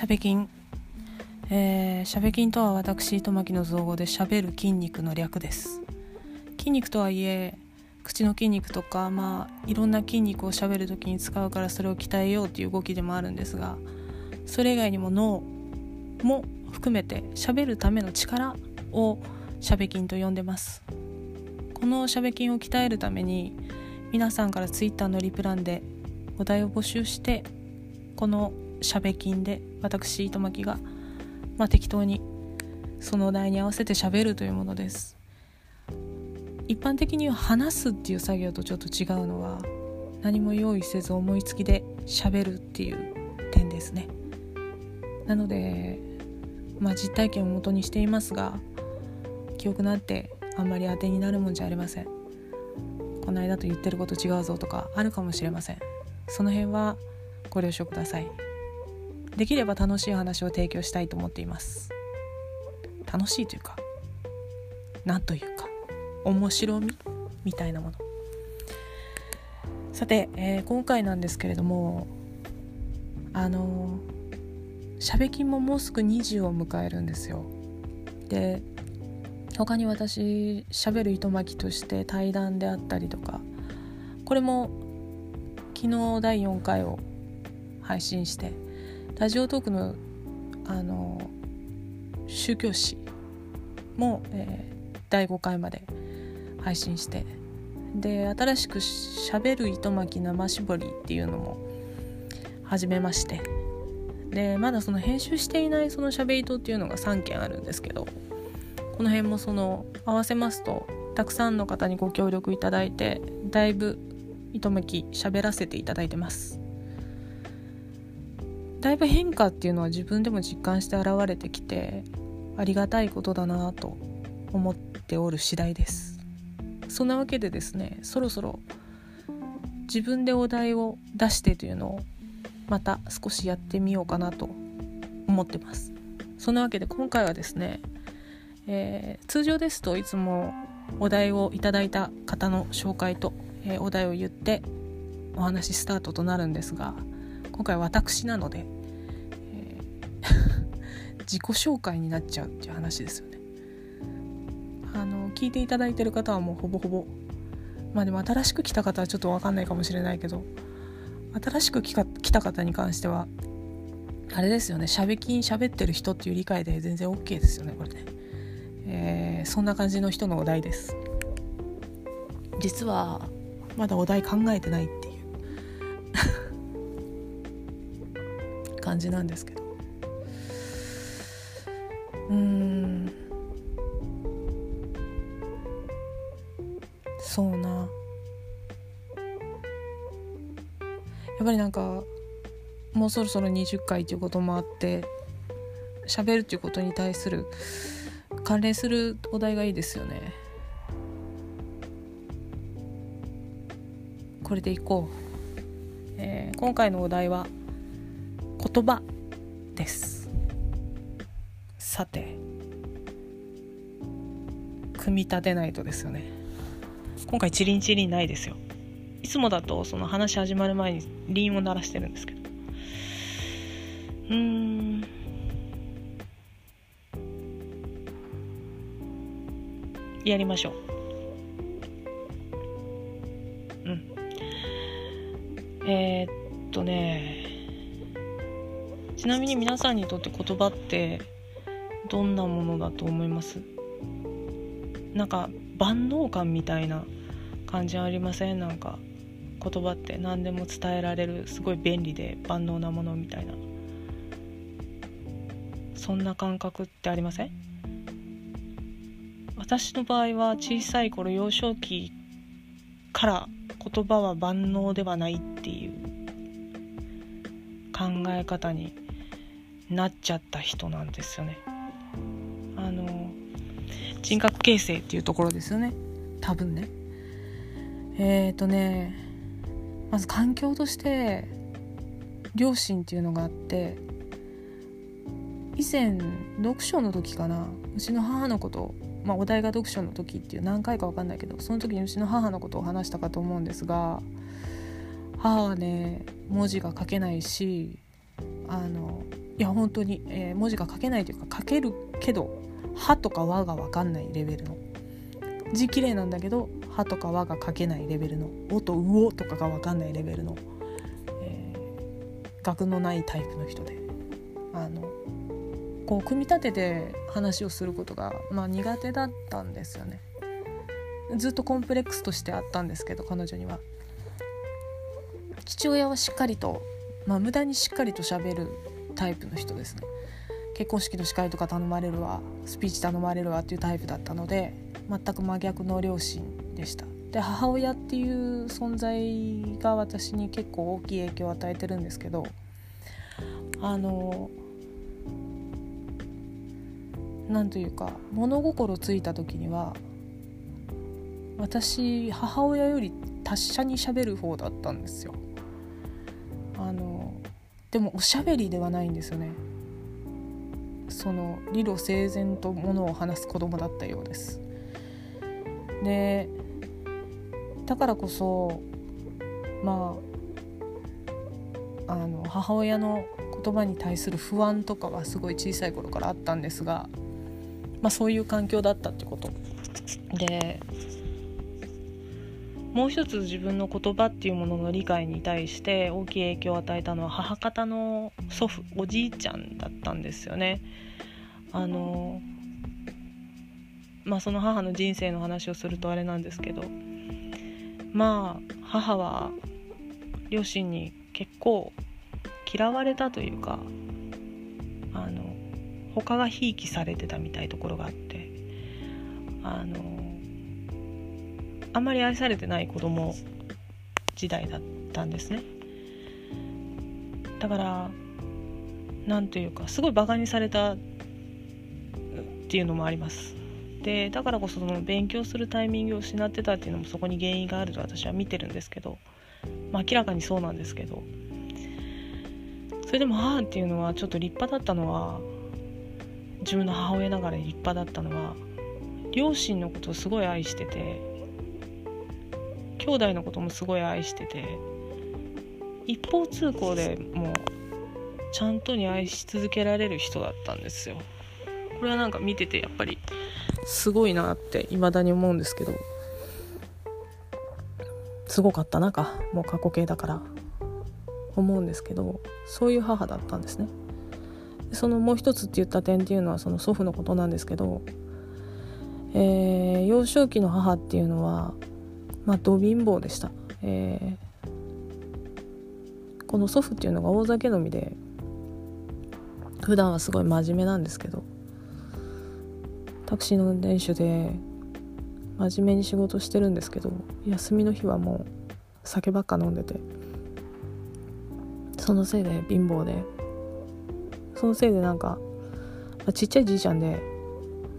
しゃべ筋えー、しゃべ筋とは私糸巻の造語でしゃべる筋肉の略です。筋肉とはいえ口の筋肉とかまあいろんな筋肉をしゃべる時に使うからそれを鍛えようっていう動きでもあるんですがそれ以外にも脳も含めてしゃべるための力をしゃべ筋と呼んでます。このしゃべ筋を鍛えるために皆さんから Twitter のリプランでお題を募集してこのしゃべ筋で私糸巻がまあ、適当にそのお題に合わせて喋るというものです。一般的に話すっていう作業とちょっと違うのは何も用意せず思いつきで喋るっていう点ですね。なのでまあ実体験をもとにしていますが記憶なんてあんまり当てになるもんじゃありません。この間と言ってること違うぞとかあるかもしれません。その辺はご了承ください。できれば楽しい話を提供したいと思っています。楽しいというか何というか面白みみたいなもの。さて、えー、今回なんですけれどもあのしゃべきももうすぐ20を迎えるんですよ。で他に私しゃべる糸巻きとして対談であったりとかこれも昨日第4回を配信してラジオトークのあの宗教史も、えー、第5回まで配信してで新しくしゃべる糸巻き生絞りっていうのも始めましてでまだその編集していないそのしゃべりとっていうのが3件あるんですけどこの辺もその合わせますとたくさんの方にご協力いただいてだいぶ糸巻き喋らせていただいてます。だいぶ変化っていうのは自分でも実感して現れてきてありがたいことだなと思っておる次第です。そんなわけでですねそろそろ自分でお題を出してというのをまた少しやってみようかなと思ってます。そんなわけで今回はですね、えー、通常ですといつもお題をいただいた方の紹介と、えー、お題を言ってお話スタートとなるんですが今回私なので、自己紹介になっちゃうっていう話ですよね。あの聞いていただいてる方はもうほぼほぼまあでも新しく来た方はちょっと分かんないかもしれないけど新しく来た方に関してはあれですよねしゃべきんしゃべってる人っていう理解で全然 OK ですよねこれね、えー、そんな感じの人のお題です。実はまだお題考えてないって 感じなんですけどうん。そうな。やっぱりなんかもうそろそろ20回ということもあって喋るっていうことに対する関連するお題がいいですよね。これでいこう、えー、今回のお題は言葉です。さて組み立てないとですよね。今回チリンチリンないですよ。いつもだとその話始まる前にリンを鳴らしてるんですけど。うーん。やりましょう。うん。えー、っとね。ちなみに皆さんにとって言葉ってどんなものだと思います？なんか万能感みたいな感じありません？なんか言葉って何でも伝えられるすごい便利で万能なものみたいな。そんな感覚ってありません？私の場合は小さい頃幼少期から言葉は万能ではないっていう考え方になっちゃった人なんですよね。人格形成っていうところですよね多分ね。えっ、ー、とねまず環境として両親っていうのがあって以前読書の時かなうちの母のことまあ、お題が読書の時っていう何回か分かんないけどその時にうちの母のことを話したかと思うんですが母はね文字が書けないしあのいや本当に、えー、文字が書けないというか書けるけど「は」とか「わ」が分かんないレベルの。字綺麗なんだけど「は」とか「わ」が書けないレベルの「お」と「うお」とかが分かんないレベルの、えー、学のないタイプの人で。あのこう組み立てて話をすることが、まあ、苦手だったんですよね。ずっとコンプレックスとしてあったんですけど彼女には。父親はしっかりと、まあ、無駄にしっかりとしゃべるタイプの人ですね。結婚式の司会とか頼まれるわスピーチ頼まれるわっていうタイプだったので全く真逆の両親でした。で母親っていう存在が私に結構大きい影響を与えてるんですけどあのなんというか物心ついた時には私母親より達者にしゃべる方だったんですよ。あのでもおしゃべりではないんですよね。その理路整然とものを話す子供だったようです。でだからこそまああの母親の言葉に対する不安とかはすごい小さい頃からあったんですが、まあ、そういう環境だったってこと。でもう一つ自分の言葉っていうものの理解に対して大きい影響を与えたのは母方の祖父おじいちゃんだったんですよね。あのまあその母の人生の話をするとあれなんですけどまあ母は両親に結構嫌われたというかあの他がひいきされてたみたいところがあってあのあんまり愛されてない子供時代だったんですね。だから何というかすごいバカにされたっていうのもあります。でだからこそその勉強するタイミングを失ってたっていうのもそこに原因があると私は見てるんですけど、まあ、明らかにそうなんですけど。それでも母っていうのはちょっと立派だったのは自分の母親ながら立派だったのは両親のことをすごい愛してて兄弟のこともすごい愛してて。一方通行でもうちゃんとに愛し続けられる人だったんですよ。これはなんか見ててやっぱりすごいなって未だに思うんですけど。すごかったなかもう過去形だから。思うんですけどそういう母だったんですね。そのもう一つって言った点っていうのはその祖父のことなんですけど、えー、幼少期の母っていうのはまあど貧乏でした、えー、この祖父っていうのが大酒飲みで普段はすごい真面目なんですけどタクシーの運転手で真面目に仕事してるんですけど休みの日はもう酒ばっか飲んでてそのせいで貧乏でそのせいでなんかちっちゃいじいちゃんで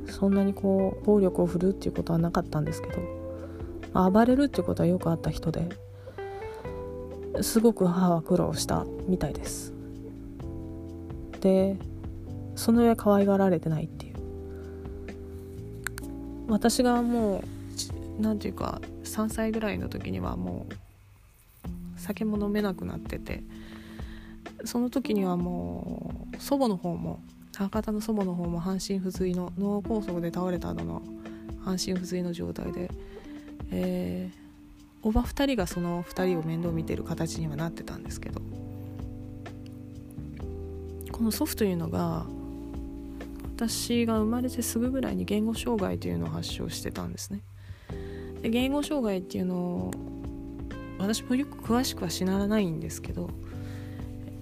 そんなにこう暴力を振るうっていうことはなかったんですけど暴れるってことはよくあった人ですごく母は苦労したみたいです。でその上可愛がられてないっていう。私がもう何て言うか3歳ぐらいの時にはもう酒も飲めなくなっててその時にはもう祖母の方も博多の祖母の方も半身不随の脳梗塞で倒れたのの半身不随の状態でえー、おば2人がその2人を面倒見てる形にはなってたんですけど。この祖父というのが私が生まれてすぐぐらいに言語障害というのを発症してたんですね。で言語障害っていうのを私もよく詳しくは知らないんですけど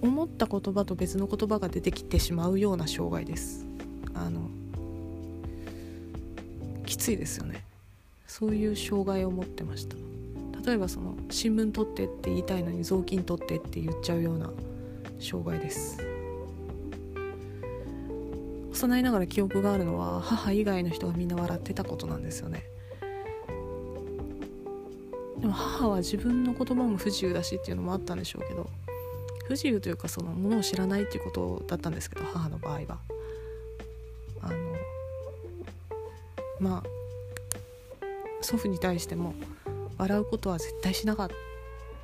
思った言葉と別の言葉が出てきてしまうような障害です。あのきついですよね。そういう障害を持ってました。例えばその新聞取ってって言いたいのに雑巾取ってって言っちゃうような障害です。幼いながら記憶があるのは母以外の人がみんな笑ってたことなんですよね。でも母は自分の言葉も不自由だしっていうのもあったんでしょうけど不自由というかそのものを知らないっていうことだったんですけど母の場合は。あのまあ祖父に対しても笑うことは絶対しなかっ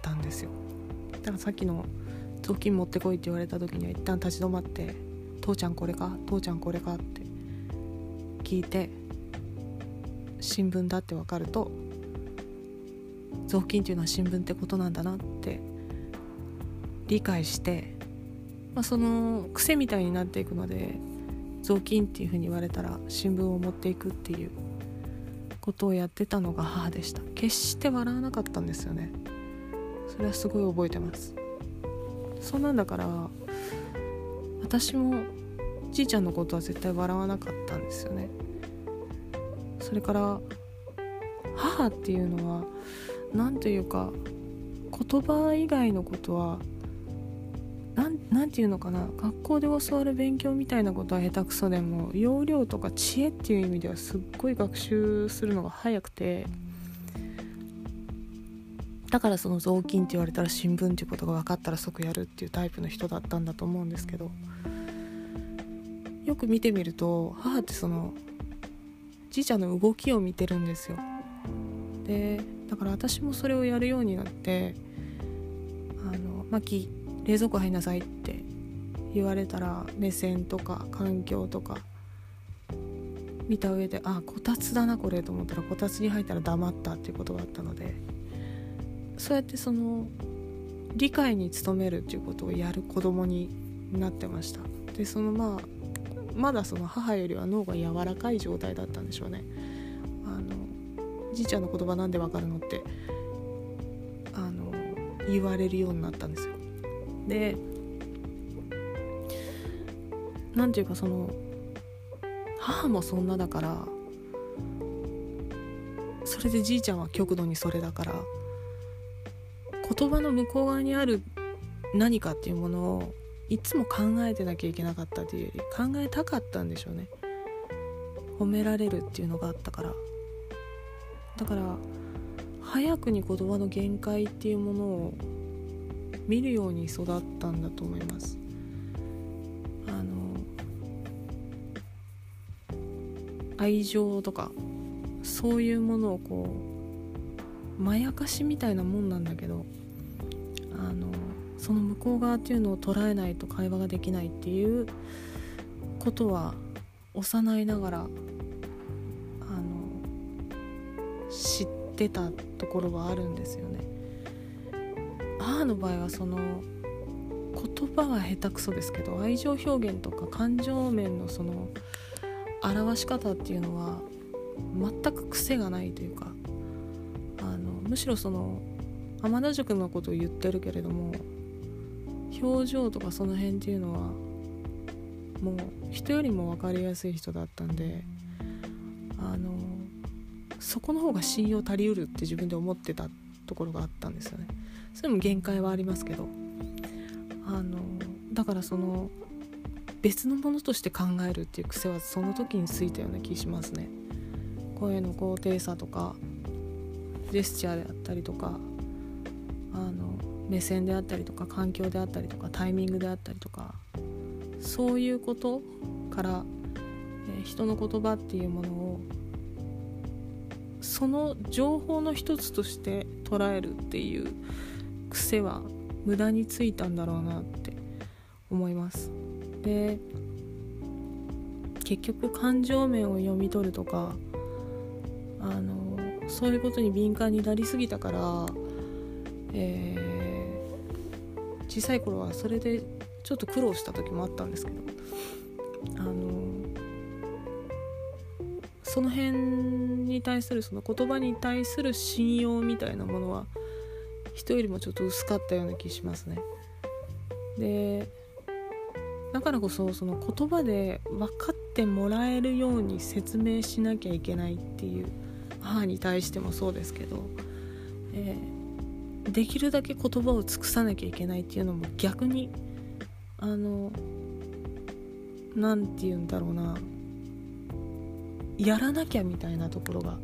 たんですよ。だからさっきの雑巾持ってこいって言われた時には一旦立ち止まって父ちゃんこれか父ちゃんこれかって聞いて新聞だって分かると雑巾っていうのは新聞ってことなんだなって理解して、まあ、その癖みたいになっていくので雑巾っていうふうに言われたら新聞を持っていくっていうことをやってたのが母でした。決して笑わなかったんですよね。それはすごい覚えてます。そんなんだから私もじいちゃんのことは絶対笑わなかったんですよね。それから母っていうのは何というか言葉以外のことは何て言うのかな学校で教わる勉強みたいなことは下手くそでも要領とか知恵っていう意味ではすっごい学習するのが早くて。だからその雑巾って言われたら新聞っていうことが分かったら即やるっていうタイプの人だったんだと思うんですけど。よく見てみると母ってそのじいちゃんの動きを見てるんですよ。でだから私もそれをやるようになってあの「マキ冷蔵庫入んなさい」って言われたら目線とか環境とか見た上であこたつだなこれと思ったらこたつに入ったら黙ったっていうことがあったのでそうやってその理解に努めるっていうことをやる子供になってました。でそのまあまだその母よりは脳が柔らかい状態だったんでしょうね。あのじいちゃんの言葉なんでわかるのってあの言われるようになったんですよ。で何ていうかその母もそんなだからそれでじいちゃんは極度にそれだから言葉の向こう側にある何かっていうものをいつも考えてなきゃいけなかったというより考えたかったんでしょうね。褒められるっていうのがあったから。だから早くに言葉の限界っていうものを見るように育ったんだと思いますあの愛情とかそういうものをこうまやかしみたいなもんなんだけどあのその向こう側っていうのを捉えないと会話ができないっていうことは幼いながらあの知ってたところはあるんですよね。母の場合はその言葉は下手くそですけど愛情表現とか感情面のその表し方っていうのは全く癖がないというかあのむしろその天田塾のことを言ってるけれども表情とかその辺っていうのはもう人よりも分かりやすい人だったんであのそこの方が信用足りうるって自分で思ってた。ところがあったんですよね。それも限界はありますけど。あのだからその別のものとして考えるっていう癖はその時についたような気しますね。声の高低差とかジェスチャーであったりとかあの目線であったりとか環境であったりとかタイミングであったりとかそういうことから、えー、人の言葉っていうものをその情報の一つとして捉えるっていう癖は無駄についたんだろうなって思います。で結局感情面を読み取るとかあのそういうことに敏感になりすぎたからえー、小さい頃はそれでちょっと苦労した時もあったんですけどあのその辺に対するその言葉に対する信用みたいなものは人よりもちょっと薄かったような気しますね。でだからこそその言葉で分かってもらえるように説明しなきゃいけないっていう母に対してもそうですけど、えーできるだけ言葉を尽くさなきゃいけないっていうのも逆にあの何て言うんだろうなやらなきゃみたいなところが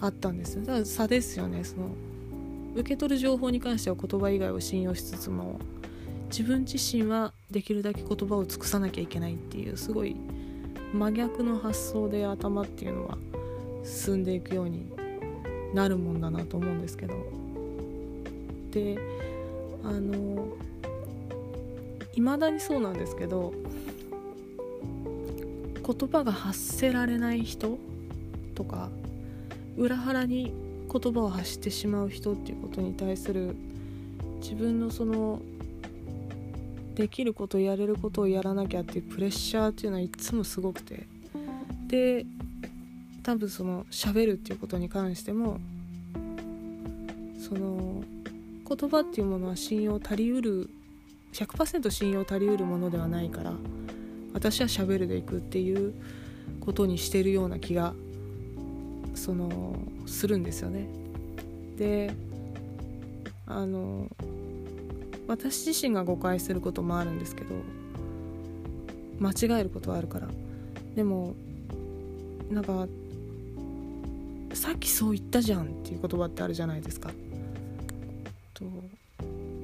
あったんですよ。だから差ですよね。その受け取る情報に関しては言葉以外を信用しつつも自分自身はできるだけ言葉を尽くさなきゃいけないっていうすごい真逆の発想で頭っていうのは進んでいくようになるもんだなと思うんですけど。であの未だにそうなんですけど言葉が発せられない人とか裏腹に言葉を発してしまう人っていうことに対する自分のそのできることやれることをやらなきゃっていうプレッシャーっていうのはいつもすごくて。で多分その喋るっていうことに関してもその言葉っていうものは信用足りうる100%信用足りうるものではないから私は喋るでいくっていうことにしてるような気がそのするんですよね。であの私自身が誤解することもあるんですけど間違えることはあるからでもなんかさっきそう言ったじゃんっていう言葉ってあるじゃないですかと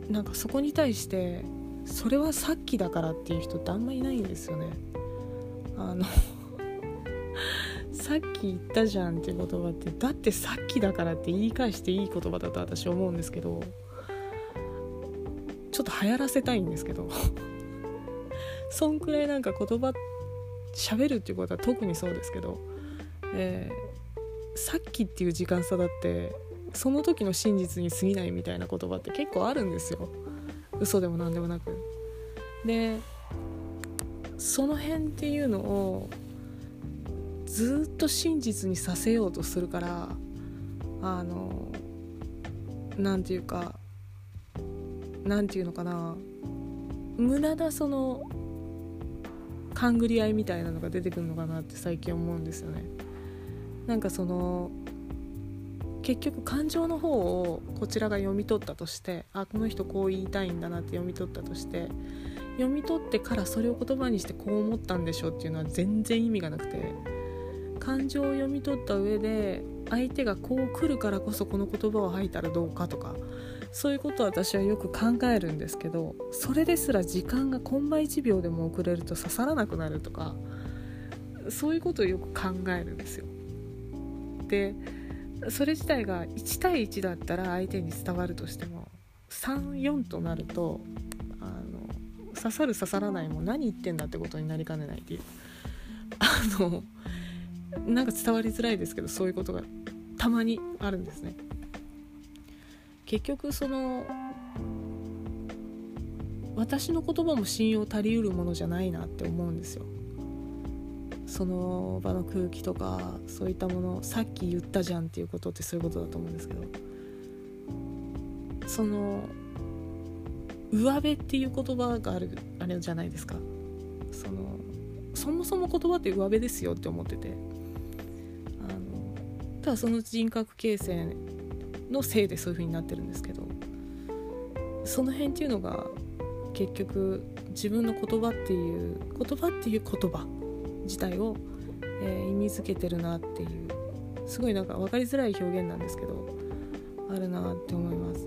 なんかそこに対してそれはさっきだからっていう人ってあんまりないんですよね。あのさっき言ったじゃんっていう言葉ってだってさっきだからって言い返していい言葉だと私思うんですけどちょっと流行らせたいんですけどそんくらいなんか言葉喋るっていうことは特にそうですけど、えー、さっきっていう時間差だってその時の真実に過ぎないみたいな言葉って結構あるんですよ。嘘でも何でもなくでその辺っていうのをずっと真実にさせようとするからあの何て言うか何て言うのかな無駄なその勘繰り合いみたいなのが出てくるのかなって最近思うんですよね。なんかその結局感情の方をこちらが読み取ったとしてあこの人こう言いたいんだなって読み取ったとして読み取ってからそれを言葉にしてこう思ったんでしょうっていうのは全然意味がなくて感情を読み取った上で相手がこう来るからこそこの言葉を吐いたらどうかとかそういうことを私はよく考えるんですけどそれですら時間がコンマ1秒でも遅れると刺さらなくなるとかそういうことをよく考えるんですよ。でそれ自体が1対1だったら相手に伝わるとしても34となるとあの刺さる刺さらないも何言ってんだってことになりかねないっていうあのなんか伝わりづらいですけどそういうことがたまにあるんですね。結局その私の言葉も信用足りうるものじゃないなって思うんですよ。その場の空気とかそういったものさっき言ったじゃんっていうことってそういうことだと思うんですけどその上辺っていう言葉があるあれじゃないですか。そのそもそも言葉って上辺ですよって思ってて。あのただその人格形成のせいでそういう風になってるんですけどその辺っていうのが結局自分の言葉っていう言葉っていう言葉自体を、えー、意味づけてるなっていうすごいなんか分かりづらい表現なんですけどあるなって思います。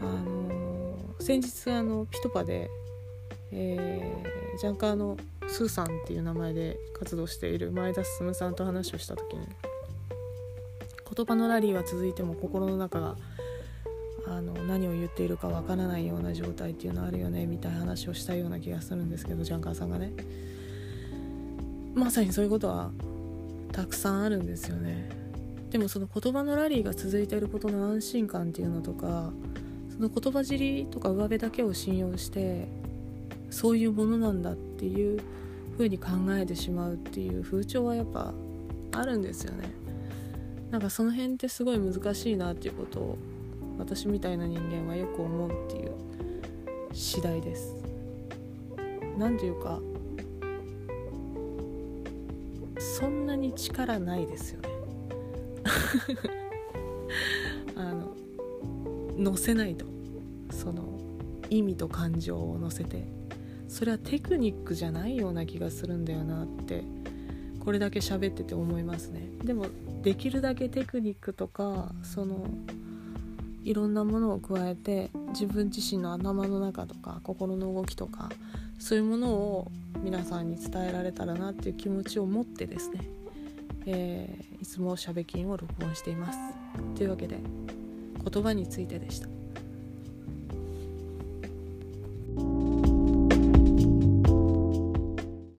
あのー、先日あのピトパで、えー、ジャンカーのスーさんっていう名前で活動している前田進さんと話をした時に言葉のラリーは続いても心の中があの何を言っているかわからないような状態っていうのあるよねみたいな話をしたような気がするんですけどジャンカーさんがねまさにそういうことはたくさんあるんですよね。でもその言葉のラリーが続いていることの安心感っていうのとかその言葉尻とか上辺だけを信用してそういうものなんだっていう風に考えてしまうっていう風潮はやっぱあるんですよね。なんかその辺ってすごい難しいなっていうことを私みたいな人間はよく思うっていう次第です。何ていうかそんなに力ないですよね。あの乗せないと。その意味と感情を乗せて。それはテクニックじゃないような気がするんだよなってこれだけ喋ってて思いますね。でもできるだけテクニックとかそのいろんなものを加えて自分自身の頭の中とか心の動きとかそういうものを皆さんに伝えられたらなっていう気持ちを持ってですね、えー、いつもしゃべきんを録音しています。というわけで言葉についてでした。